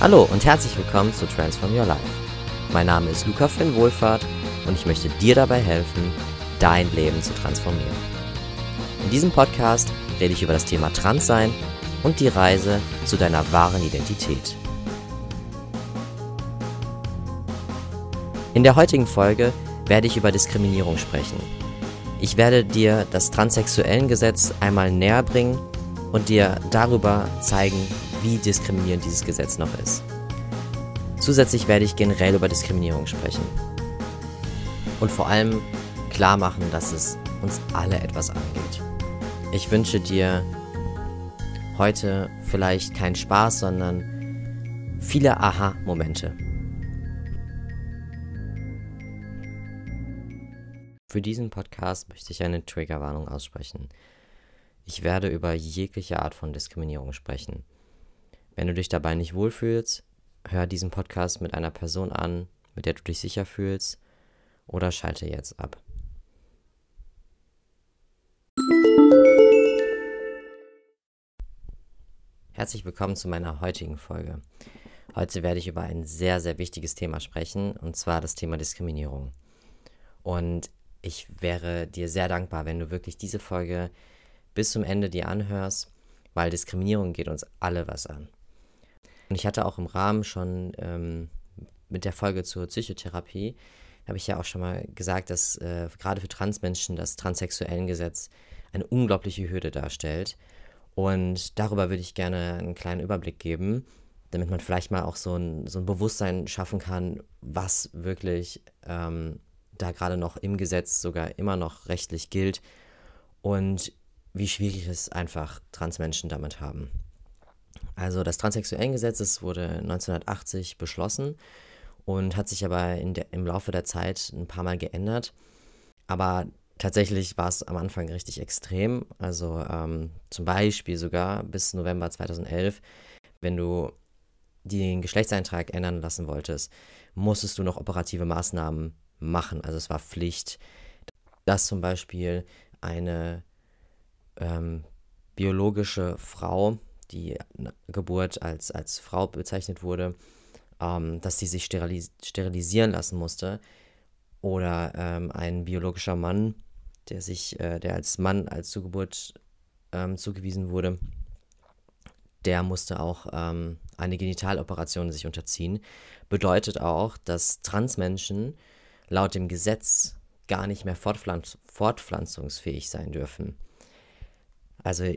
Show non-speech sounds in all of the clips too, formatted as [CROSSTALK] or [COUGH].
Hallo und herzlich willkommen zu Transform Your Life. Mein Name ist Luca Finn Wohlfahrt und ich möchte dir dabei helfen, dein Leben zu transformieren. In diesem Podcast rede ich über das Thema Transsein und die Reise zu deiner wahren Identität. In der heutigen Folge werde ich über Diskriminierung sprechen. Ich werde dir das Transsexuellengesetz einmal näher bringen und dir darüber zeigen, wie diskriminierend dieses Gesetz noch ist. Zusätzlich werde ich generell über Diskriminierung sprechen. Und vor allem klar machen, dass es uns alle etwas angeht. Ich wünsche dir heute vielleicht keinen Spaß, sondern viele Aha-Momente. Für diesen Podcast möchte ich eine Triggerwarnung aussprechen. Ich werde über jegliche Art von Diskriminierung sprechen. Wenn du dich dabei nicht wohlfühlst, hör diesen Podcast mit einer Person an, mit der du dich sicher fühlst, oder schalte jetzt ab. Herzlich willkommen zu meiner heutigen Folge. Heute werde ich über ein sehr, sehr wichtiges Thema sprechen, und zwar das Thema Diskriminierung. Und ich wäre dir sehr dankbar, wenn du wirklich diese Folge bis zum Ende dir anhörst, weil Diskriminierung geht uns alle was an. Und ich hatte auch im Rahmen schon ähm, mit der Folge zur Psychotherapie, habe ich ja auch schon mal gesagt, dass äh, gerade für Transmenschen das Transsexuellengesetz eine unglaubliche Hürde darstellt. Und darüber würde ich gerne einen kleinen Überblick geben, damit man vielleicht mal auch so ein, so ein Bewusstsein schaffen kann, was wirklich ähm, da gerade noch im Gesetz sogar immer noch rechtlich gilt und wie schwierig es einfach Transmenschen damit haben. Also das Transsexuellengesetz wurde 1980 beschlossen und hat sich aber der, im Laufe der Zeit ein paar Mal geändert. Aber tatsächlich war es am Anfang richtig extrem. Also ähm, zum Beispiel sogar bis November 2011, wenn du den Geschlechtseintrag ändern lassen wolltest, musstest du noch operative Maßnahmen machen. Also es war Pflicht, dass zum Beispiel eine ähm, biologische Frau die Geburt als, als Frau bezeichnet wurde, ähm, dass sie sich sterilis sterilisieren lassen musste. Oder ähm, ein biologischer Mann, der sich, äh, der als Mann als Zugeburt ähm, zugewiesen wurde, der musste auch ähm, eine Genitaloperation sich unterziehen. Bedeutet auch, dass Transmenschen laut dem Gesetz gar nicht mehr fortpflanz fortpflanzungsfähig sein dürfen. Also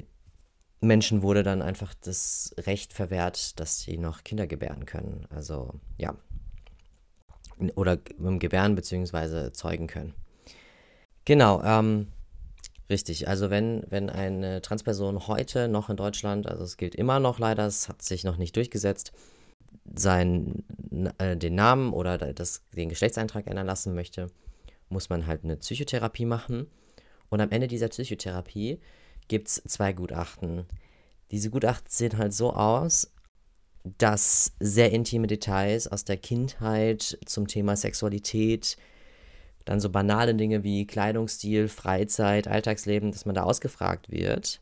Menschen wurde dann einfach das Recht verwehrt, dass sie noch Kinder gebären können. Also ja. Oder gebären bzw. zeugen können. Genau, ähm, richtig. Also wenn, wenn eine Transperson heute noch in Deutschland, also es gilt immer noch leider, es hat sich noch nicht durchgesetzt, sein, äh, den Namen oder das, den Geschlechtseintrag ändern lassen möchte, muss man halt eine Psychotherapie machen. Und am Ende dieser Psychotherapie gibt es zwei Gutachten. Diese Gutachten sehen halt so aus, dass sehr intime Details aus der Kindheit zum Thema Sexualität, dann so banale Dinge wie Kleidungsstil, Freizeit, Alltagsleben, dass man da ausgefragt wird.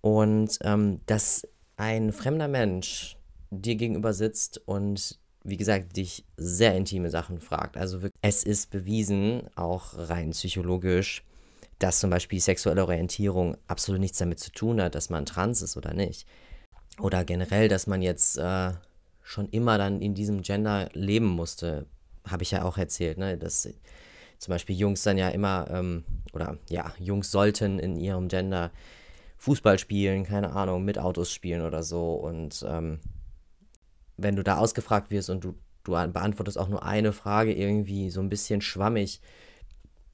Und ähm, dass ein fremder Mensch dir gegenüber sitzt und wie gesagt, dich sehr intime Sachen fragt. Also es ist bewiesen, auch rein psychologisch, dass zum Beispiel sexuelle Orientierung absolut nichts damit zu tun hat, dass man trans ist oder nicht. Oder generell, dass man jetzt äh, schon immer dann in diesem Gender leben musste, habe ich ja auch erzählt, ne? dass zum Beispiel Jungs dann ja immer, ähm, oder ja, Jungs sollten in ihrem Gender Fußball spielen, keine Ahnung, mit Autos spielen oder so. Und ähm, wenn du da ausgefragt wirst und du, du beantwortest auch nur eine Frage irgendwie so ein bisschen schwammig,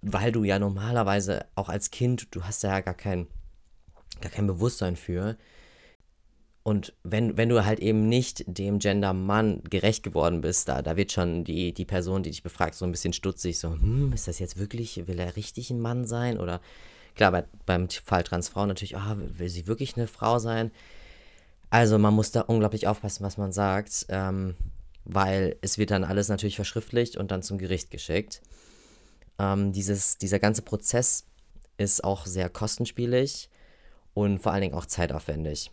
weil du ja normalerweise auch als Kind, du hast ja gar kein, gar kein Bewusstsein für. Und wenn, wenn du halt eben nicht dem Gender Mann gerecht geworden bist, da, da wird schon die, die Person, die dich befragt, so ein bisschen stutzig, so, hm, ist das jetzt wirklich, will er richtig ein Mann sein? Oder klar, bei, beim Fall Transfrau natürlich, oh, will sie wirklich eine Frau sein? Also man muss da unglaublich aufpassen, was man sagt, ähm, weil es wird dann alles natürlich verschriftlicht und dann zum Gericht geschickt. Ähm, dieses, dieser ganze Prozess ist auch sehr kostenspielig und vor allen Dingen auch zeitaufwendig.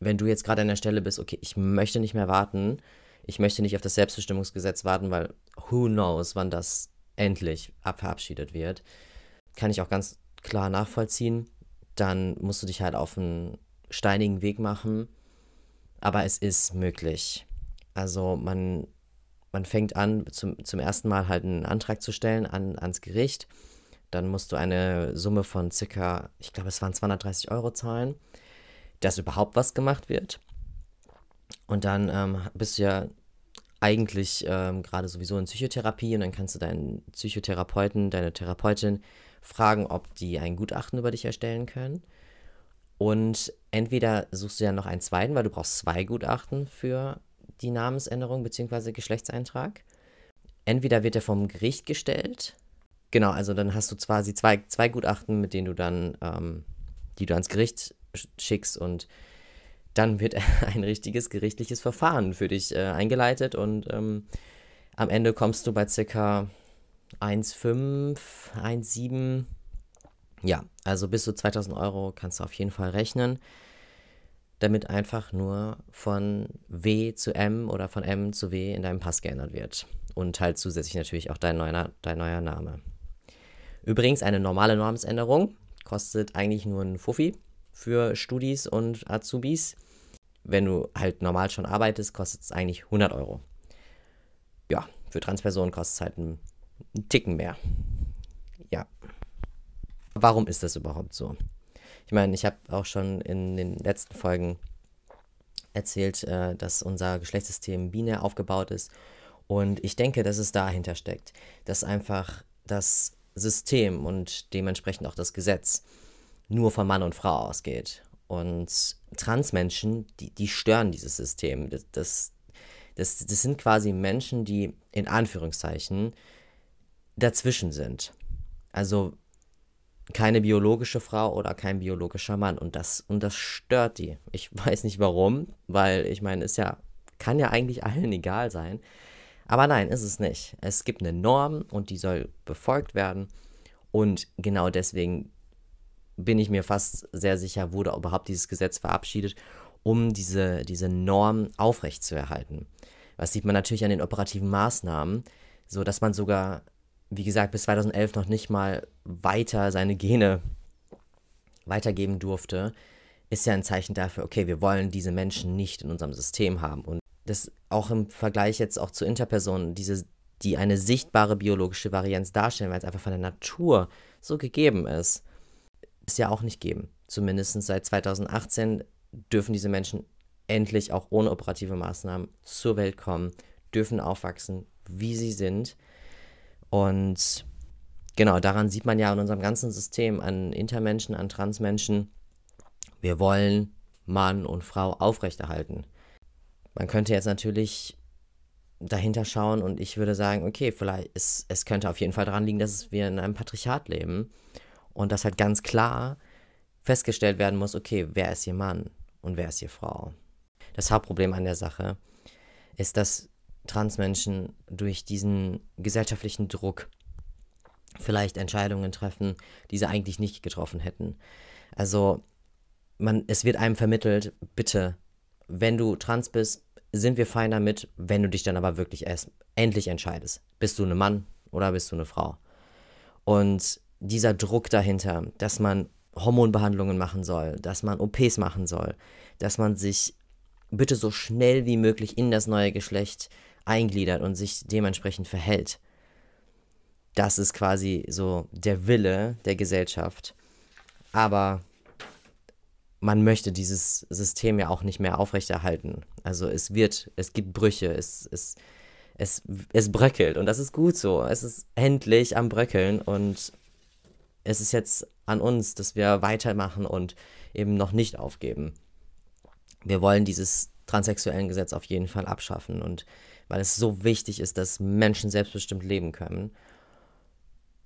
wenn du jetzt gerade an der Stelle bist, okay, ich möchte nicht mehr warten, ich möchte nicht auf das Selbstbestimmungsgesetz warten, weil who knows, wann das endlich verabschiedet wird, kann ich auch ganz klar nachvollziehen. Dann musst du dich halt auf einen steinigen Weg machen, aber es ist möglich. Also man, man fängt an, zum, zum ersten Mal halt einen Antrag zu stellen an, ans Gericht. Dann musst du eine Summe von circa, ich glaube, es waren 230 Euro zahlen, dass überhaupt was gemacht wird. Und dann ähm, bist du ja eigentlich ähm, gerade sowieso in Psychotherapie und dann kannst du deinen Psychotherapeuten, deine Therapeutin fragen, ob die ein Gutachten über dich erstellen können. Und entweder suchst du ja noch einen zweiten, weil du brauchst zwei Gutachten für die Namensänderung bzw. Geschlechtseintrag. Entweder wird er vom Gericht gestellt. Genau, also dann hast du quasi zwei, zwei Gutachten, mit denen du dann, ähm, die du ans Gericht schickst und dann wird [LAUGHS] ein richtiges gerichtliches Verfahren für dich äh, eingeleitet und ähm, am Ende kommst du bei ca. 1,5, 1,7. Ja, also bis zu 2000 Euro kannst du auf jeden Fall rechnen, damit einfach nur von W zu M oder von M zu W in deinem Pass geändert wird. Und halt zusätzlich natürlich auch dein neuer, dein neuer Name. Übrigens, eine normale Namensänderung kostet eigentlich nur ein Fuffi für Studis und Azubis. Wenn du halt normal schon arbeitest, kostet es eigentlich 100 Euro. Ja, für Transpersonen kostet es halt einen, einen Ticken mehr. Ja. Warum ist das überhaupt so? Ich meine, ich habe auch schon in den letzten Folgen erzählt, äh, dass unser Geschlechtssystem binär aufgebaut ist. Und ich denke, dass es dahinter steckt, dass einfach das System und dementsprechend auch das Gesetz nur von Mann und Frau ausgeht. Und Transmenschen, die, die stören dieses System. Das, das, das, das sind quasi Menschen, die in Anführungszeichen dazwischen sind. Also keine biologische Frau oder kein biologischer Mann. Und das, und das stört die. Ich [LAUGHS] weiß nicht warum, weil ich meine, es ja, kann ja eigentlich allen egal sein. Aber nein, ist es nicht. Es gibt eine Norm und die soll befolgt werden. Und genau deswegen bin ich mir fast sehr sicher, wurde überhaupt dieses Gesetz verabschiedet, um diese, diese Norm aufrechtzuerhalten. Was sieht man natürlich an den operativen Maßnahmen, so dass man sogar, wie gesagt, bis 2011 noch nicht mal weiter seine Gene weitergeben durfte, ist ja ein Zeichen dafür, okay, wir wollen diese Menschen nicht in unserem System haben. Und das auch im Vergleich jetzt auch zu Interpersonen, diese, die eine sichtbare biologische Varianz darstellen, weil es einfach von der Natur so gegeben ist es ja auch nicht geben. Zumindest seit 2018 dürfen diese Menschen endlich auch ohne operative Maßnahmen zur Welt kommen, dürfen aufwachsen, wie sie sind. Und genau, daran sieht man ja in unserem ganzen System an Intermenschen, an Transmenschen, wir wollen Mann und Frau aufrechterhalten. Man könnte jetzt natürlich dahinter schauen und ich würde sagen, okay, vielleicht ist, es könnte auf jeden Fall daran liegen, dass wir in einem Patriarchat leben und dass halt ganz klar festgestellt werden muss, okay, wer ist hier Mann und wer ist hier Frau. Das Hauptproblem an der Sache ist, dass Transmenschen durch diesen gesellschaftlichen Druck vielleicht Entscheidungen treffen, die sie eigentlich nicht getroffen hätten. Also man, es wird einem vermittelt, bitte, wenn du trans bist, sind wir fein damit, wenn du dich dann aber wirklich erst endlich entscheidest. Bist du eine Mann oder bist du eine Frau? Und dieser Druck dahinter, dass man Hormonbehandlungen machen soll, dass man OPs machen soll, dass man sich bitte so schnell wie möglich in das neue Geschlecht eingliedert und sich dementsprechend verhält. Das ist quasi so der Wille der Gesellschaft. Aber man möchte dieses System ja auch nicht mehr aufrechterhalten. Also es wird, es gibt Brüche, es, es, es, es bröckelt und das ist gut so. Es ist endlich am Bröckeln und es ist jetzt an uns, dass wir weitermachen und eben noch nicht aufgeben. Wir wollen dieses transsexuellen Gesetz auf jeden Fall abschaffen und weil es so wichtig ist, dass Menschen selbstbestimmt leben können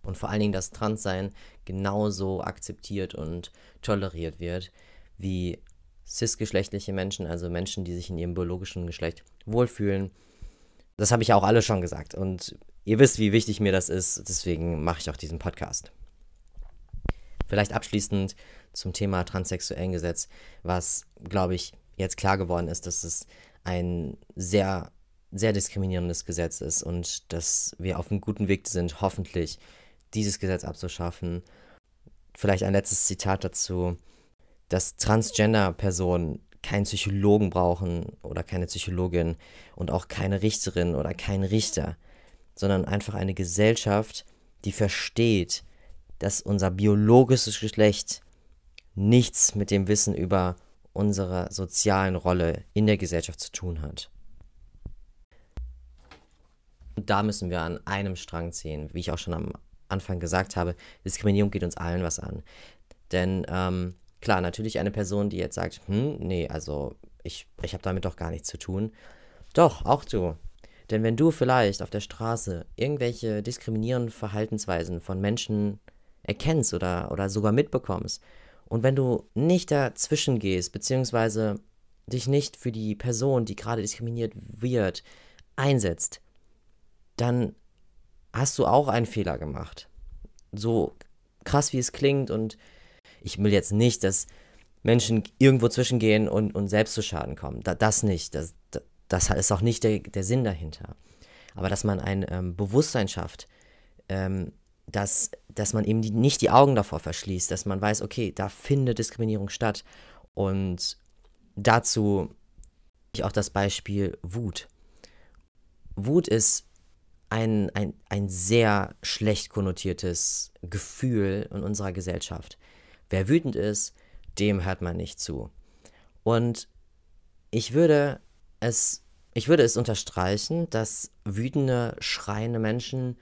und vor allen Dingen das Transsein genauso akzeptiert und toleriert wird wie cisgeschlechtliche Menschen, also Menschen, die sich in ihrem biologischen Geschlecht wohlfühlen. Das habe ich auch alle schon gesagt und ihr wisst, wie wichtig mir das ist, deswegen mache ich auch diesen Podcast. Vielleicht abschließend zum Thema transsexuellen Gesetz, was, glaube ich, jetzt klar geworden ist, dass es ein sehr, sehr diskriminierendes Gesetz ist und dass wir auf einem guten Weg sind, hoffentlich dieses Gesetz abzuschaffen. Vielleicht ein letztes Zitat dazu, dass Transgender-Personen keinen Psychologen brauchen oder keine Psychologin und auch keine Richterin oder keinen Richter, sondern einfach eine Gesellschaft, die versteht, dass unser biologisches Geschlecht nichts mit dem Wissen über unsere sozialen Rolle in der Gesellschaft zu tun hat. Und da müssen wir an einem Strang ziehen, wie ich auch schon am Anfang gesagt habe, Diskriminierung geht uns allen was an. Denn ähm, klar, natürlich eine Person, die jetzt sagt, hm, nee, also ich, ich habe damit doch gar nichts zu tun. Doch, auch du. Denn wenn du vielleicht auf der Straße irgendwelche diskriminierenden Verhaltensweisen von Menschen erkennst oder, oder sogar mitbekommst, und wenn du nicht dazwischen gehst, beziehungsweise dich nicht für die Person, die gerade diskriminiert wird, einsetzt, dann hast du auch einen Fehler gemacht. So krass wie es klingt und ich will jetzt nicht, dass Menschen irgendwo zwischengehen und, und selbst zu Schaden kommen. Da, das nicht. Das, das ist auch nicht der, der Sinn dahinter. Aber dass man ein ähm, Bewusstsein schafft, ähm, dass, dass man eben die, nicht die Augen davor verschließt, dass man weiß, okay, da findet Diskriminierung statt. Und dazu auch das Beispiel Wut. Wut ist ein, ein, ein sehr schlecht konnotiertes Gefühl in unserer Gesellschaft. Wer wütend ist, dem hört man nicht zu. Und ich würde es, ich würde es unterstreichen, dass wütende, schreiende Menschen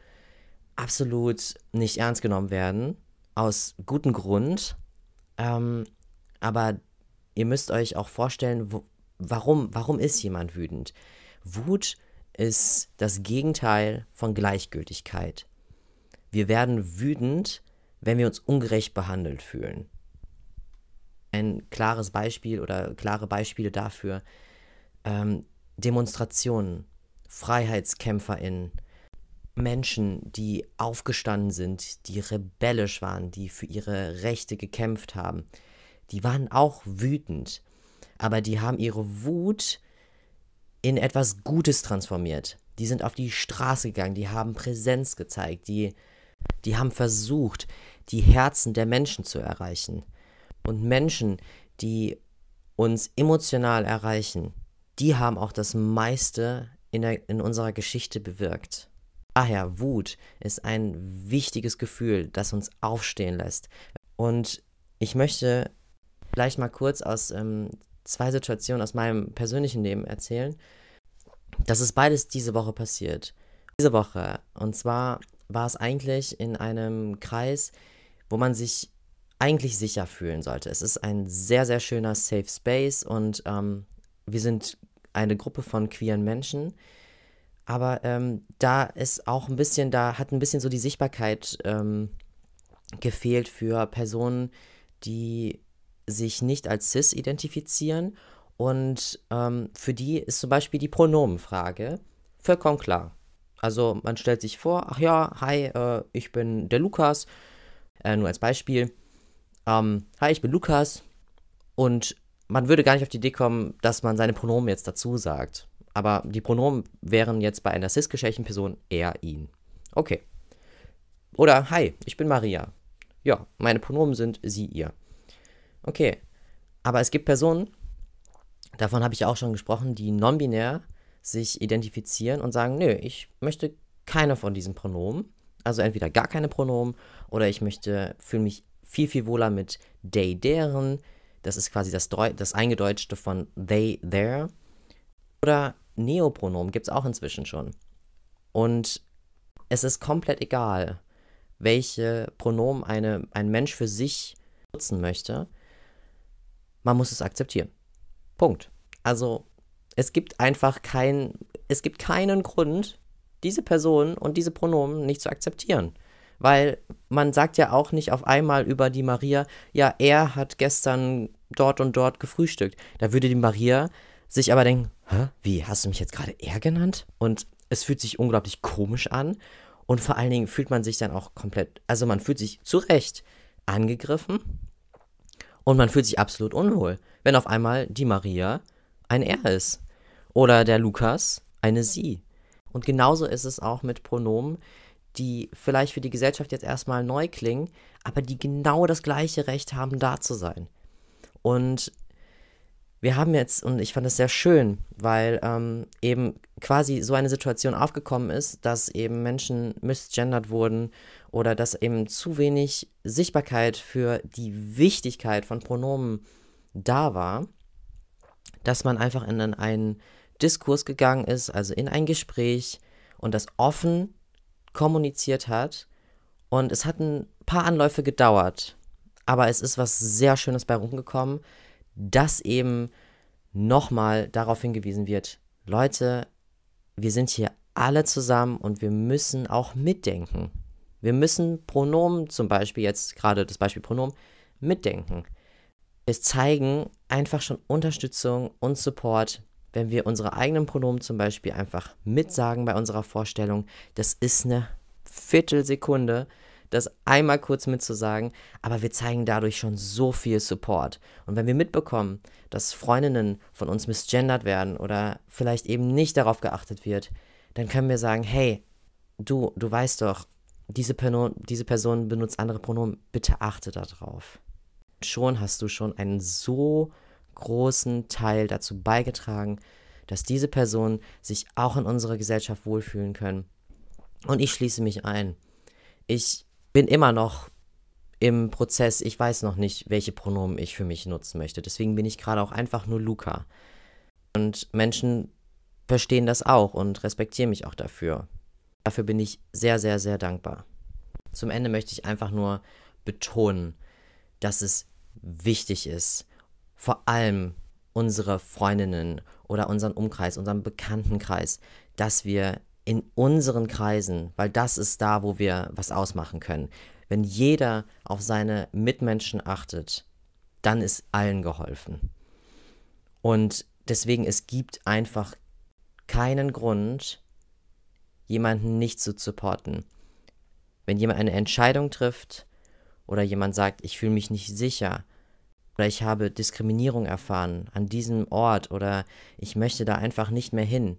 absolut nicht ernst genommen werden, aus gutem Grund. Ähm, aber ihr müsst euch auch vorstellen, wo, warum, warum ist jemand wütend? Wut ist das Gegenteil von Gleichgültigkeit. Wir werden wütend, wenn wir uns ungerecht behandelt fühlen. Ein klares Beispiel oder klare Beispiele dafür, ähm, Demonstrationen, FreiheitskämpferInnen, Menschen, die aufgestanden sind, die rebellisch waren, die für ihre Rechte gekämpft haben, die waren auch wütend, aber die haben ihre Wut in etwas Gutes transformiert. Die sind auf die Straße gegangen, die haben Präsenz gezeigt, die, die haben versucht, die Herzen der Menschen zu erreichen. Und Menschen, die uns emotional erreichen, die haben auch das meiste in, der, in unserer Geschichte bewirkt. Daher, Wut ist ein wichtiges Gefühl, das uns aufstehen lässt. Und ich möchte gleich mal kurz aus ähm, zwei Situationen aus meinem persönlichen Leben erzählen. Das ist beides diese Woche passiert. Diese Woche. Und zwar war es eigentlich in einem Kreis, wo man sich eigentlich sicher fühlen sollte. Es ist ein sehr, sehr schöner Safe Space und ähm, wir sind eine Gruppe von queeren Menschen, aber ähm, da ist auch ein bisschen, da hat ein bisschen so die Sichtbarkeit ähm, gefehlt für Personen, die sich nicht als cis identifizieren. Und ähm, für die ist zum Beispiel die Pronomenfrage vollkommen klar. Also man stellt sich vor, ach ja, hi, äh, ich bin der Lukas. Äh, nur als Beispiel. Ähm, hi, ich bin Lukas. Und man würde gar nicht auf die Idee kommen, dass man seine Pronomen jetzt dazu sagt aber die Pronomen wären jetzt bei einer cis-geschlechtlichen Person er, ihn. Okay. Oder, hi, ich bin Maria. Ja, meine Pronomen sind sie, ihr. Okay. Aber es gibt Personen, davon habe ich auch schon gesprochen, die non-binär sich identifizieren und sagen, nö, ich möchte keine von diesen Pronomen. Also entweder gar keine Pronomen oder ich möchte, fühle mich viel, viel wohler mit they, deren. Das ist quasi das, das Eingedeutschte von they, their. Oder Neopronomen gibt es auch inzwischen schon. Und es ist komplett egal, welche Pronomen eine, ein Mensch für sich nutzen möchte. Man muss es akzeptieren. Punkt. Also es gibt einfach kein, es gibt keinen Grund, diese Person und diese Pronomen nicht zu akzeptieren. Weil man sagt ja auch nicht auf einmal über die Maria, ja, er hat gestern dort und dort gefrühstückt. Da würde die Maria sich aber denken, Hä? Wie, hast du mich jetzt gerade er genannt? Und es fühlt sich unglaublich komisch an. Und vor allen Dingen fühlt man sich dann auch komplett, also man fühlt sich zu Recht angegriffen und man fühlt sich absolut unwohl. wenn auf einmal die Maria ein Er ist oder der Lukas eine Sie. Und genauso ist es auch mit Pronomen, die vielleicht für die Gesellschaft jetzt erstmal neu klingen, aber die genau das gleiche Recht haben, da zu sein. Und wir haben jetzt, und ich fand es sehr schön, weil ähm, eben quasi so eine Situation aufgekommen ist, dass eben Menschen misgendert wurden oder dass eben zu wenig Sichtbarkeit für die Wichtigkeit von Pronomen da war, dass man einfach in einen Diskurs gegangen ist, also in ein Gespräch und das offen kommuniziert hat. Und es hat ein paar Anläufe gedauert, aber es ist was sehr Schönes bei rumgekommen, dass eben nochmal darauf hingewiesen wird, Leute, wir sind hier alle zusammen und wir müssen auch mitdenken. Wir müssen Pronomen, zum Beispiel jetzt gerade das Beispiel Pronomen, mitdenken. Es zeigen einfach schon Unterstützung und Support, wenn wir unsere eigenen Pronomen zum Beispiel einfach mitsagen bei unserer Vorstellung. Das ist eine Viertelsekunde das einmal kurz mitzusagen, aber wir zeigen dadurch schon so viel Support. Und wenn wir mitbekommen, dass Freundinnen von uns misgendert werden oder vielleicht eben nicht darauf geachtet wird, dann können wir sagen, hey, du, du weißt doch, diese, Person, diese Person benutzt andere Pronomen, bitte achte darauf. Schon hast du schon einen so großen Teil dazu beigetragen, dass diese Personen sich auch in unserer Gesellschaft wohlfühlen können. Und ich schließe mich ein. Ich bin immer noch im Prozess, ich weiß noch nicht, welche Pronomen ich für mich nutzen möchte. Deswegen bin ich gerade auch einfach nur Luca. Und Menschen verstehen das auch und respektieren mich auch dafür. Dafür bin ich sehr, sehr, sehr dankbar. Zum Ende möchte ich einfach nur betonen, dass es wichtig ist, vor allem unsere Freundinnen oder unseren Umkreis, unseren Bekanntenkreis, dass wir in unseren Kreisen, weil das ist da, wo wir was ausmachen können. Wenn jeder auf seine Mitmenschen achtet, dann ist allen geholfen. Und deswegen, es gibt einfach keinen Grund, jemanden nicht zu supporten. Wenn jemand eine Entscheidung trifft oder jemand sagt, ich fühle mich nicht sicher oder ich habe Diskriminierung erfahren an diesem Ort oder ich möchte da einfach nicht mehr hin,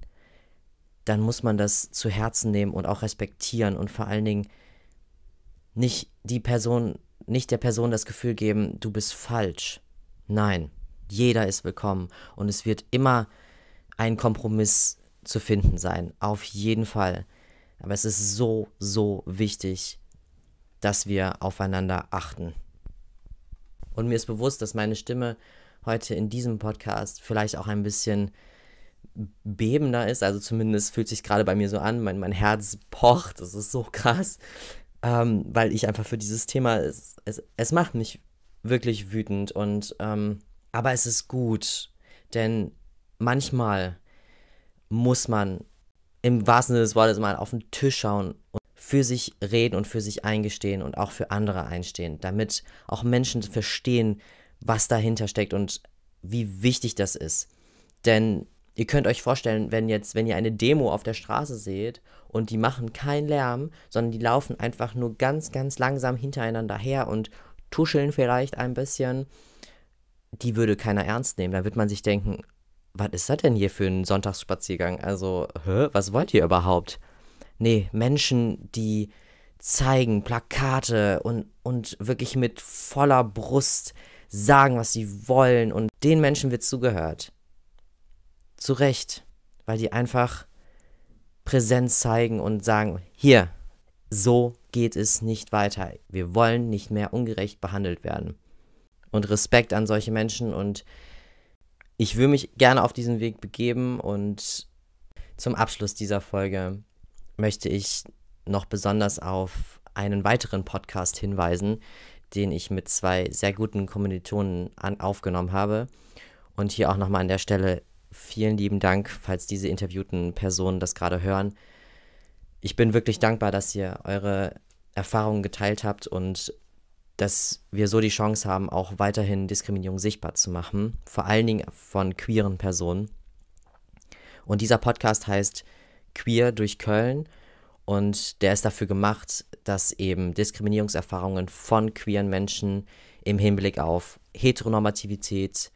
dann muss man das zu Herzen nehmen und auch respektieren und vor allen Dingen nicht die Person, nicht der Person das Gefühl geben, du bist falsch. Nein, jeder ist willkommen und es wird immer ein Kompromiss zu finden sein, auf jeden Fall. Aber es ist so, so wichtig, dass wir aufeinander achten. Und mir ist bewusst, dass meine Stimme heute in diesem Podcast vielleicht auch ein bisschen bebender ist. Also zumindest fühlt sich gerade bei mir so an. Mein, mein Herz pocht. Das ist so krass. Ähm, weil ich einfach für dieses Thema, es, es, es macht mich wirklich wütend. Und, ähm, aber es ist gut. Denn manchmal muss man im wahrsten Sinne des Wortes mal auf den Tisch schauen und für sich reden und für sich eingestehen und auch für andere einstehen, damit auch Menschen verstehen, was dahinter steckt und wie wichtig das ist. Denn Ihr könnt euch vorstellen, wenn jetzt, wenn ihr eine Demo auf der Straße seht und die machen keinen Lärm, sondern die laufen einfach nur ganz, ganz langsam hintereinander her und tuscheln vielleicht ein bisschen, die würde keiner ernst nehmen. Da wird man sich denken, was ist das denn hier für ein Sonntagsspaziergang? Also, hä, was wollt ihr überhaupt? Nee, Menschen, die zeigen, Plakate und, und wirklich mit voller Brust sagen, was sie wollen und den Menschen wird zugehört zu Recht, weil die einfach Präsenz zeigen und sagen, hier, so geht es nicht weiter. Wir wollen nicht mehr ungerecht behandelt werden. Und Respekt an solche Menschen und ich würde mich gerne auf diesen Weg begeben und zum Abschluss dieser Folge möchte ich noch besonders auf einen weiteren Podcast hinweisen, den ich mit zwei sehr guten Kommilitonen an, aufgenommen habe. Und hier auch nochmal an der Stelle vielen lieben Dank, falls diese interviewten Personen das gerade hören. Ich bin wirklich dankbar, dass ihr eure Erfahrungen geteilt habt und dass wir so die Chance haben, auch weiterhin Diskriminierung sichtbar zu machen, vor allen Dingen von queeren Personen. Und dieser Podcast heißt Queer durch Köln und der ist dafür gemacht, dass eben Diskriminierungserfahrungen von queeren Menschen im Hinblick auf Heteronormativität,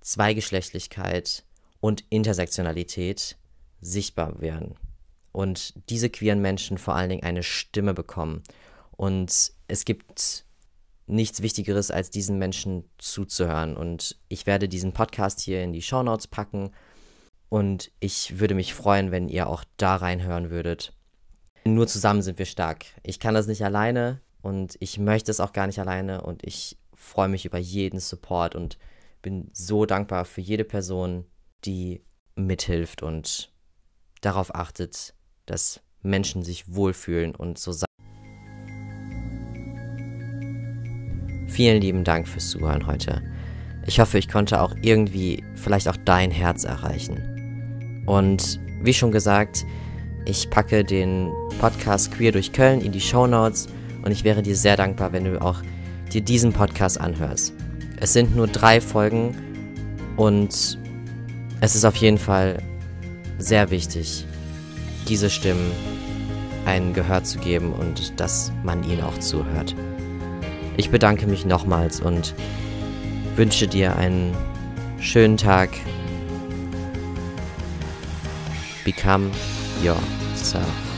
Zweigeschlechtlichkeit und Intersektionalität sichtbar werden. Und diese queeren Menschen vor allen Dingen eine Stimme bekommen. Und es gibt nichts Wichtigeres, als diesen Menschen zuzuhören. Und ich werde diesen Podcast hier in die Show Notes packen. Und ich würde mich freuen, wenn ihr auch da reinhören würdet. Nur zusammen sind wir stark. Ich kann das nicht alleine und ich möchte es auch gar nicht alleine. Und ich freue mich über jeden Support und bin so dankbar für jede Person, die mithilft und darauf achtet, dass Menschen sich wohlfühlen und so sein. Vielen lieben Dank fürs Zuhören heute. Ich hoffe, ich konnte auch irgendwie vielleicht auch dein Herz erreichen. Und wie schon gesagt, ich packe den Podcast Queer durch Köln in die Show Notes und ich wäre dir sehr dankbar, wenn du auch dir diesen Podcast anhörst. Es sind nur drei Folgen und es ist auf jeden Fall sehr wichtig, diese Stimmen ein Gehör zu geben und dass man ihnen auch zuhört. Ich bedanke mich nochmals und wünsche dir einen schönen Tag. Become yourself.